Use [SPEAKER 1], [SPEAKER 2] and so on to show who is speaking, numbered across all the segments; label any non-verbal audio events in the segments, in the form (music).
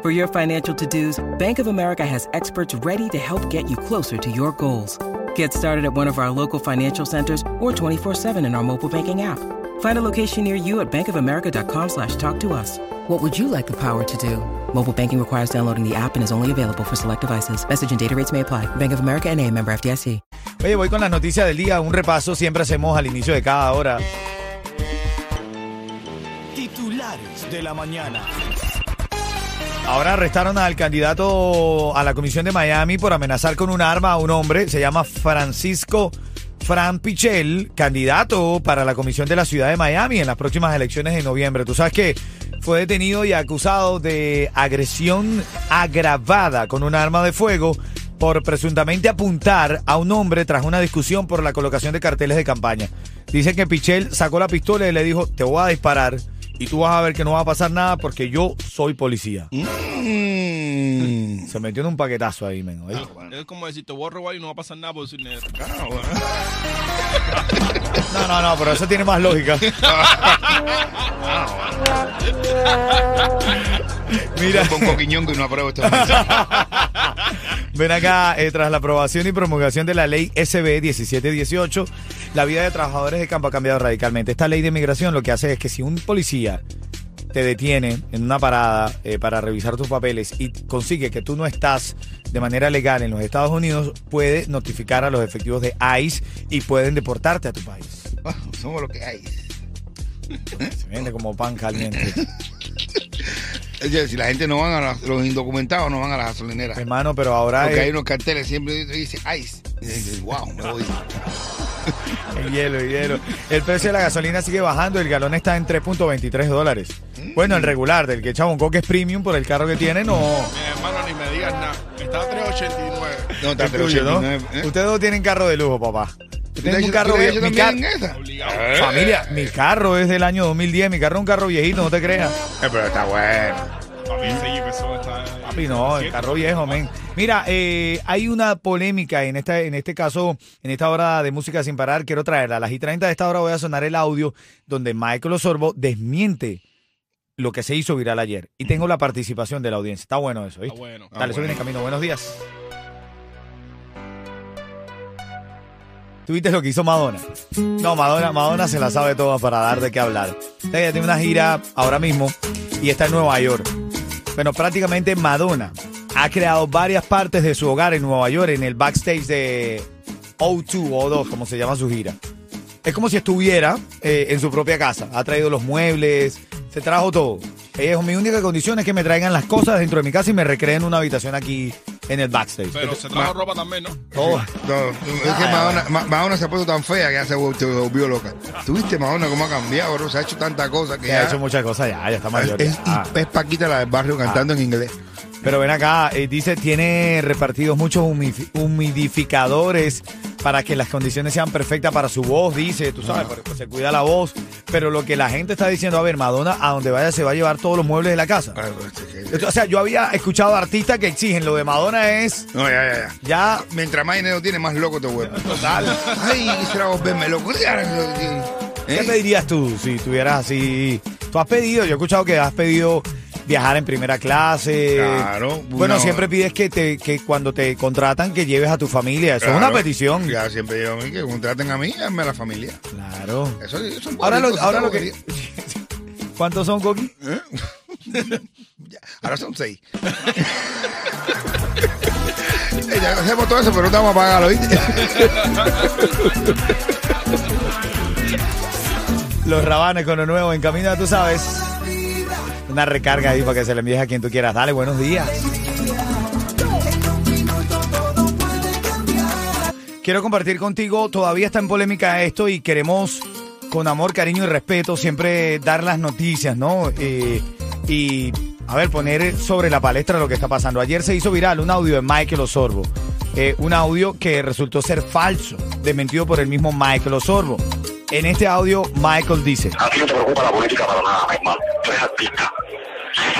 [SPEAKER 1] For your financial to dos, Bank of America has experts ready to help get you closer to your goals. Get started at one of our local financial centers or 24-7 in our mobile banking app. Find a location near you at bankofamerica.com slash talk to us. What would you like the power to do? Mobile banking requires downloading the app and is only available for select devices. Message and data rates may apply. Bank of America and a member FDIC.
[SPEAKER 2] Oye, voy con las noticias del día. Un repaso siempre hacemos al inicio de cada hora. Titulares de la mañana. Ahora arrestaron al candidato a la comisión de Miami por amenazar con un arma a un hombre. Se llama Francisco Fran Pichel, candidato para la comisión de la ciudad de Miami en las próximas elecciones de noviembre. Tú sabes que fue detenido y acusado de agresión agravada con un arma de fuego por presuntamente apuntar a un hombre tras una discusión por la colocación de carteles de campaña. Dicen que Pichel sacó la pistola y le dijo, te voy a disparar y tú vas a ver que no va a pasar nada porque yo soy policía.
[SPEAKER 3] Mm.
[SPEAKER 2] Se metió en un paquetazo ahí, men.
[SPEAKER 4] Es como decir, te voy a robar y no va a pasar nada por decir.
[SPEAKER 2] No, no, no, pero eso tiene más lógica. (laughs) Mira,
[SPEAKER 3] Con coquiñongo y no apruebo esta (laughs)
[SPEAKER 2] ven acá, eh, tras la aprobación y promulgación de la ley SB 1718, la vida de trabajadores de campo ha cambiado radicalmente. Esta ley de migración lo que hace es que si un policía te detiene en una parada eh, para revisar tus papeles y consigue que tú no estás de manera legal en los Estados Unidos, puede notificar a los efectivos de ICE y pueden deportarte a tu país. (laughs)
[SPEAKER 3] Somos lo que hay.
[SPEAKER 2] Se vende como pan caliente. (laughs)
[SPEAKER 3] Es decir, si la gente no van a las- los indocumentados no van a las gasolineras.
[SPEAKER 2] Hermano, pero ahora
[SPEAKER 3] Porque
[SPEAKER 2] es
[SPEAKER 3] hay unos carteles siempre dice ice. Y dices, (laughs) wow, me voy.
[SPEAKER 2] el hielo, el hielo. El precio de la gasolina sigue bajando, el galón está en 3.23 dólares. Bueno, el regular, del que echaba un coque es premium por el carro que tiene, no.
[SPEAKER 4] Mi hermano, ni me digas nada. Está a 389.
[SPEAKER 3] No, está
[SPEAKER 2] ¿no?
[SPEAKER 3] 389, ¿eh?
[SPEAKER 2] Ustedes dos tienen carro de lujo, papá. Tengo un
[SPEAKER 3] ¿Tú
[SPEAKER 2] carro
[SPEAKER 3] le
[SPEAKER 2] vie-
[SPEAKER 3] echas
[SPEAKER 2] mi car-. Familia, mi carro es del año 2010, mi carro es un carro viejito, no te creas.
[SPEAKER 3] Eh, pero está bueno.
[SPEAKER 4] Papi, ese eso está...
[SPEAKER 2] Papi, no, el carro viejo, men. Mira, eh, hay una polémica en esta, en este caso, en esta hora de música sin parar, quiero traerla. A las y 30 de esta hora voy a sonar el audio donde Michael Osorbo desmiente lo que se hizo viral ayer. Y tengo la participación de la audiencia. Está bueno eso, ¿viste?
[SPEAKER 4] Está bueno.
[SPEAKER 2] Dale, eso viene en camino. Buenos días. ¿Tuviste lo que hizo Madonna? No, Madonna, Madonna se la sabe toda para dar de qué hablar. Ella tiene una gira ahora mismo y está en Nueva York. Bueno, prácticamente Madonna ha creado varias partes de su hogar en Nueva York, en el backstage de O2 o O2, como se llama su gira. Es como si estuviera eh, en su propia casa. Ha traído los muebles, se trajo todo. Ella dijo, mi única condición es que me traigan las cosas dentro de mi casa y me recreen una habitación aquí en el backstage.
[SPEAKER 4] Pero se trajo ropa también, ¿no?
[SPEAKER 2] Todo.
[SPEAKER 3] No, es que Madonna, Ma- Madonna se ha puesto tan fea que ya se vol- se volvió loca. ¿Tuviste Madonna cómo ha cambiado, bro? Se ha hecho tanta cosa que
[SPEAKER 2] Se ha
[SPEAKER 3] ya-
[SPEAKER 2] hecho muchas cosas ya, ya está mayor.
[SPEAKER 3] es,
[SPEAKER 2] ya.
[SPEAKER 3] es Paquita la del barrio cantando en inglés.
[SPEAKER 2] Pero ven acá, eh, dice, tiene repartidos muchos humidificadores para que las condiciones sean perfectas para su voz, dice, tú sabes, porque, pues, se cuida la voz. Pero lo que la gente está diciendo, a ver, Madonna, a donde vaya se va a llevar todos los muebles de la casa.
[SPEAKER 3] Ay, pues, es que-
[SPEAKER 2] Esto- O sea, yo había escuchado artistas que exigen, lo de Madonna es
[SPEAKER 3] No, ya, ya, ya.
[SPEAKER 2] ya...
[SPEAKER 3] Mientras más dinero tiene, más loco te vuelve. Total. Ay, quisiera volverme loco. ¿Eh?
[SPEAKER 2] ¿Qué pedirías tú si tuvieras así? Tú has pedido, yo he escuchado que has pedido viajar en primera clase.
[SPEAKER 3] Claro,
[SPEAKER 2] Bueno,
[SPEAKER 3] una-
[SPEAKER 2] siempre pides que te que cuando te contratan que lleves a tu familia. Eso es
[SPEAKER 3] Claro.
[SPEAKER 2] una petición.
[SPEAKER 3] Ya siempre digo a mí que contraten a mí, hazme a la familia.
[SPEAKER 2] Claro.
[SPEAKER 3] Eso, eso es
[SPEAKER 2] Ahora lo, ahora lo que. (laughs) ¿Cuántos son, Coqui? (laughs)
[SPEAKER 3] bonito. Ahora son seis. (laughs) Eh, ya hacemos todo eso, pero no te vamos a pagarlo, ¿viste?
[SPEAKER 2] Los rabanes con lo nuevo en camino, tú sabes. Una recarga ahí para que se le envíes a quien tú quieras. Dale, buenos días. Quiero compartir contigo, todavía está en polémica esto y queremos con amor, cariño y respeto siempre dar las noticias, ¿no? Eh, y a ver, poner sobre la palestra lo que está pasando. Ayer se hizo viral un audio de Michael Osorbo. Eh, un audio que resultó ser falso, desmentido por el mismo Michael Osorbo. En este audio, Michael dice,
[SPEAKER 5] A ti no te preocupa la política para nada, mi hermano. Tú eres artista.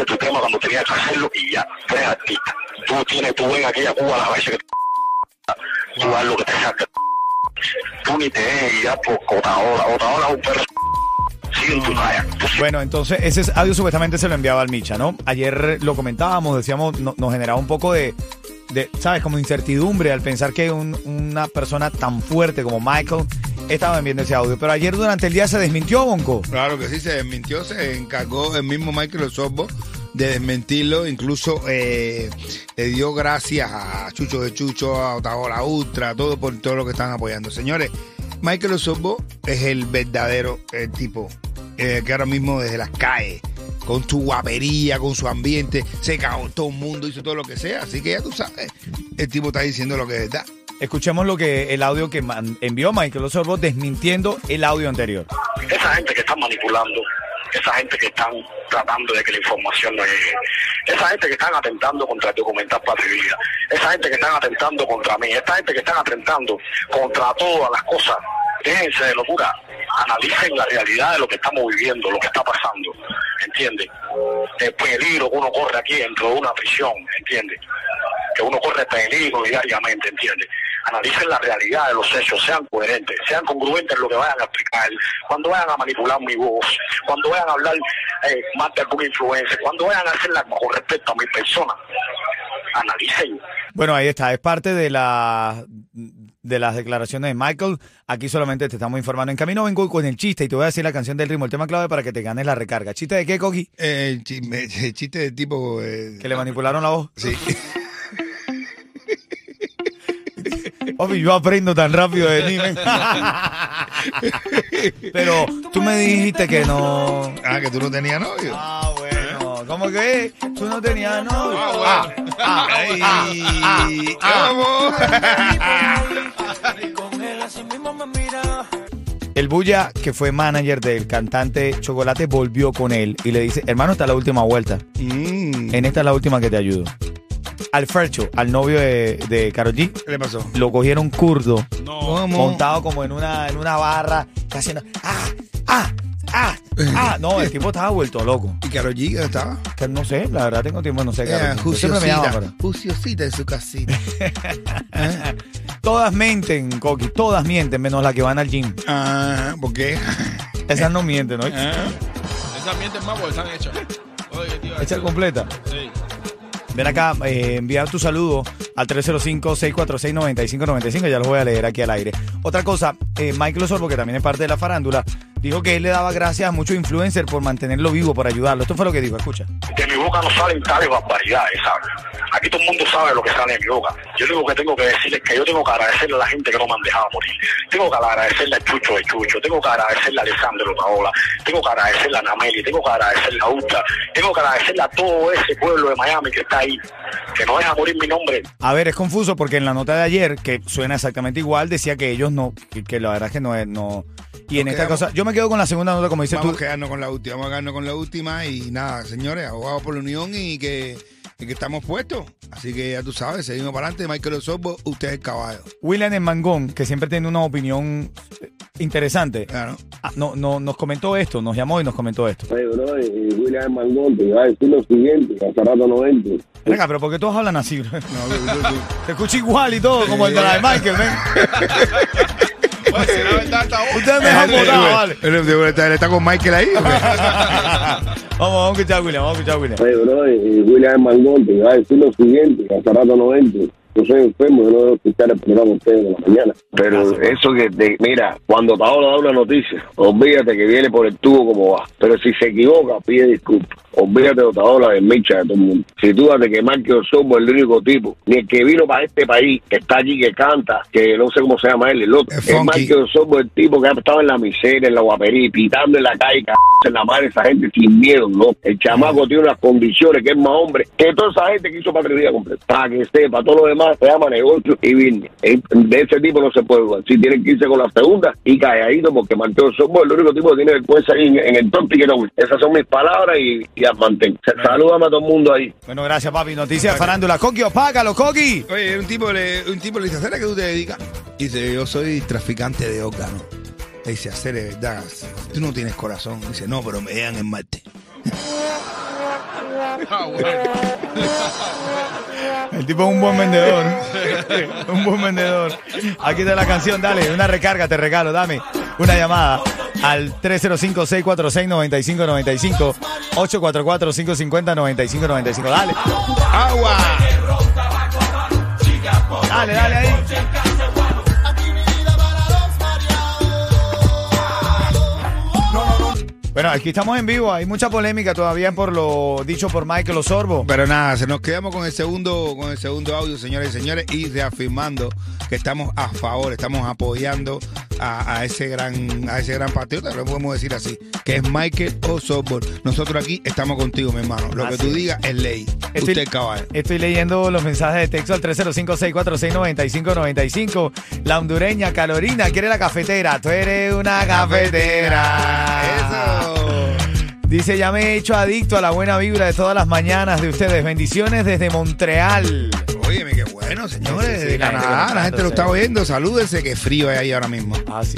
[SPEAKER 5] Tu tema cuando tenías que hacerlo y ya. Tú eres artista. Tú tienes, tú ven aquí a Cuba las veces que tú haz lo que te saca. Tú ni te dejes guiar por Otaola. Otaola es un perro. En sigue-
[SPEAKER 2] Bueno, entonces ese audio supuestamente se lo enviaba al Micha, ¿no? Ayer lo comentábamos, decíamos, no- nos generaba un poco de, de, ¿sabes? Como incertidumbre al pensar que un- una persona tan fuerte como Michael estaba enviando ese audio. Pero ayer durante el día se desmintió, Bonco.
[SPEAKER 3] Claro que sí, se desmintió, se encargó el mismo Michael Osorbo de desmentirlo, incluso eh, le dio gracias a Chucho de Chucho, a Otaola Ultra, todo por todo lo que están apoyando. Señores, Michael Osorbo es el verdadero eh, tipo eh, que ahora mismo desde las calles, con su guapería, con su ambiente, se cagó todo el mundo, hizo todo lo que sea, así que ya tú sabes, el tipo está diciendo lo que es verdad.
[SPEAKER 2] Escuchemos lo que el audio que envió Michael Osorbo desmintiendo el audio anterior.
[SPEAKER 5] esa gente que está manipulando, esa gente que están tratando de que la información no llegue, esa gente que están atentando contra el documental Patria y Vida, esa gente que están atentando contra mí, esta gente que están atentando contra todas las cosas, déjense de locura, analicen la realidad de lo que estamos viviendo, lo que está pasando, ¿entiendes? El peligro que uno corre aquí dentro de una prisión, ¿entiendes? que uno corre peligro diariamente, ¿entiendes? Analicen la realidad de los hechos, sean coherentes, sean congruentes en lo que vayan a explicar, cuando vayan a manipular mi voz, cuando vayan a hablar eh, más de alguna influencia, cuando vayan a hacerla con respecto a mi persona, analicen.
[SPEAKER 2] Bueno, ahí está, es parte de la de las declaraciones de Michael. Aquí solamente te estamos informando. En camino vengo con el chiste y te voy a decir la canción del ritmo, el tema clave para que te ganes la recarga. ¿Chiste de qué, Coqui?
[SPEAKER 3] Eh, el chisme- (laughs) el chiste de tipo... eh,
[SPEAKER 2] Que le manipularon la voz.
[SPEAKER 3] sí. (laughs)
[SPEAKER 2] Papi, yo aprendo tan rápido de ti. (laughs) Pero tú me dijiste que no.
[SPEAKER 3] Ah, que tú no tenías novio.
[SPEAKER 2] Ah, bueno. ¿Cómo que? Tú no tenías novio.
[SPEAKER 4] Ah, bueno.
[SPEAKER 3] Ay,
[SPEAKER 2] ah.
[SPEAKER 3] vamos.
[SPEAKER 2] El Bulla, que fue manager del cantante Chocolate, volvió con él y le dice, hermano, esta es la última vuelta.
[SPEAKER 3] Mm,
[SPEAKER 2] En esta es la última que te ayudo. Al Fercho, al novio de, de Karol G,
[SPEAKER 3] ¿Qué le pasó?
[SPEAKER 2] lo cogieron kurdo,
[SPEAKER 4] No.
[SPEAKER 2] Montado como en una, en una barra, haciendo, ah, ah, ah, ah. No, el tipo estaba vuelto loco.
[SPEAKER 3] ¿Y Karol G dónde estaba?
[SPEAKER 2] Que no sé, la verdad tengo tiempo, no sé.
[SPEAKER 3] Era
[SPEAKER 2] Karol G. Siempre me llama,
[SPEAKER 3] juiciosita,
[SPEAKER 2] pero-
[SPEAKER 3] juiciosita en su casita. ¿Eh? (laughs)
[SPEAKER 2] Todas mienten, Coqui, todas mienten, menos la que van al gym.
[SPEAKER 3] Ah, ¿por qué?
[SPEAKER 2] Esas no mienten, ¿no? (laughs)
[SPEAKER 3] Ah,
[SPEAKER 4] Esas mientes más porque están hechas. Oye, tío.
[SPEAKER 2] Echa completa.
[SPEAKER 4] Sí.
[SPEAKER 2] Ven acá, eh, enviar tu saludo al 305-646-9595. Ya los voy a leer aquí al aire. Otra cosa, eh, Michael Osorbo, que también es parte de la farándula, dijo que él le daba gracias a muchos influencers por mantenerlo vivo, por ayudarlo. Esto fue lo que dijo, escucha.
[SPEAKER 5] De mi boca no salen tales barbaridades, ¿sabes? Aquí todo el mundo sabe lo que sale de mi boca. Yo lo único que tengo que decir es que yo tengo que agradecerle a la gente que no me han dejado morir. Tengo que agradecerle a Chucho de Chucho, tengo que agradecerle a Alessandro Paola, tengo que agradecerle a Nameli, tengo que agradecerle a Uta, tengo que agradecerle a todo ese pueblo de Miami que está ahí, que no deja morir mi nombre.
[SPEAKER 2] A ver, es confuso porque en la nota de ayer, que suena exactamente igual, decía que ellos no, que, que la verdad es que no es, no. Y en
[SPEAKER 3] Nos
[SPEAKER 2] esta
[SPEAKER 3] quedamos-
[SPEAKER 2] cosa, yo me quedo con la segunda nota, como dices
[SPEAKER 3] Vamos a
[SPEAKER 2] tú.
[SPEAKER 3] quedarnos con la última, vamos a quedarnos con la última y nada, señores, abogados por la unión y que, y que estamos puestos. Así que ya tú sabes, seguimos para adelante. Michael Osorbo, usted es el caballo.
[SPEAKER 2] William en Mangón, que siempre tiene una opinión eh, interesante,
[SPEAKER 3] Claro.
[SPEAKER 2] ah, no, no, nos comentó esto, nos llamó y nos comentó esto.
[SPEAKER 6] Oye, bro, y William Mangón te iba a decir lo siguiente, hace rato no entro.
[SPEAKER 2] Ven acá, pero ¿por qué todos hablan así? bro?
[SPEAKER 3] No, tú- tú- tú-
[SPEAKER 2] Se escucha igual y todo, como el de la de Michael, ven. (laughs)
[SPEAKER 4] Oye, si la verdad está.
[SPEAKER 2] Ustedes me dejan votar, vale.
[SPEAKER 3] Él- está, con Michael ahí. (laughs)
[SPEAKER 2] vamos, vamos a escuchar a William, vamos a escuchar a William.
[SPEAKER 6] Oye, bro, William Mangón te iba a decir lo siguiente, hace rato no entro. Yo soy enfermo, yo no debo escuchar el programa de ustedes de la mañana. Pero eso que, te, mira, cuando Paola da una noticia, olvídate que viene por el tubo como va. Pero si se equivoca, pide disculpas. Olvídate de Otaola, de Micha, de todo el mundo. Si tú de que Marquio Somos el único tipo, ni el que vino para este país, que está allí, que canta, que no sé cómo se llama él, el otro.
[SPEAKER 3] Es
[SPEAKER 6] Es. Marquio Somos el tipo que ha estado en la miseria, en la guapería, pitando en la calle, en la madre esa gente sin miedo, ¿no? El chamaco tiene unas condiciones que es más hombre que toda esa gente que hizo patria completa. Para que sepa, todo lo demás se llama negocio y business. Eh, De ese tipo no se puede jugar. Si tienen que irse con la segunda y calladito, porque Marqueo Somos el único tipo que tiene vergüenza ahí en, en el top y que no. Esas son mis palabras y, y al mantén. Salúdame a todo el mundo ahí.
[SPEAKER 2] Bueno, gracias, papi. Noticias de farándula. Coqui, opácalo, Coqui.
[SPEAKER 3] Oye, un tipo le, un tipo le dice, ¿a qué tú te dedicas? Y dice, yo soy traficante de órganos. Le dice, hacer verdad, tú no tienes corazón. Dice, no, pero me dejan en Marte. (laughs)
[SPEAKER 4] Ah, bueno. (laughs)
[SPEAKER 2] El tipo es un buen vendedor. (laughs) un buen vendedor. Aquí está la canción, dale, una recarga, te regalo, dame una llamada al 305-646-9595, 844-550-9595. Dale,
[SPEAKER 3] ¡Agua!
[SPEAKER 2] dale, dale ahí. Bueno, aquí estamos en vivo, hay mucha polémica todavía por lo dicho por Michael Osorbo.
[SPEAKER 3] Pero nada, se nos quedamos con el segundo, con el segundo audio, señores y señores, y reafirmando que estamos a favor, estamos apoyando a, a ese gran, a ese gran patriota, lo podemos decir así, que es Michael Osorbo. Nosotros aquí estamos contigo, mi hermano. Lo que tú
[SPEAKER 2] es.
[SPEAKER 3] digas es ley.
[SPEAKER 2] Estoy-
[SPEAKER 3] Usted caballo.
[SPEAKER 2] Estoy leyendo los mensajes de texto al 305-646-9595. La hondureña Carolina quiere la cafetera. Tú eres una cafetera.
[SPEAKER 3] Eso. (laughs)
[SPEAKER 2] Dice, ya me he hecho adicto a la buena vibra de todas las mañanas de ustedes. Bendiciones desde Montreal.
[SPEAKER 3] Óyeme, qué bueno, señores.
[SPEAKER 2] Sí, sí, sí, la gente
[SPEAKER 3] Canadá, la gente lo está oyendo. Salúdense, que frío hay ahí ahora mismo.
[SPEAKER 2] Así